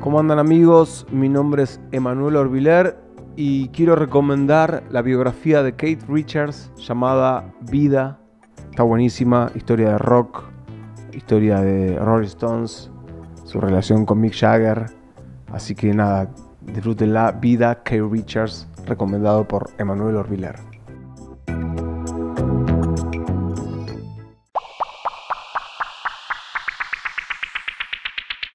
¿Cómo andan amigos? Mi nombre es Emanuel Orbiler y quiero recomendar la biografía de Kate Richards llamada Vida. Está buenísima, historia de rock, historia de Rolling Stones, su relación con Mick Jagger. Así que nada, disfruten la Vida Kate Richards, recomendado por Emanuel Orbiler.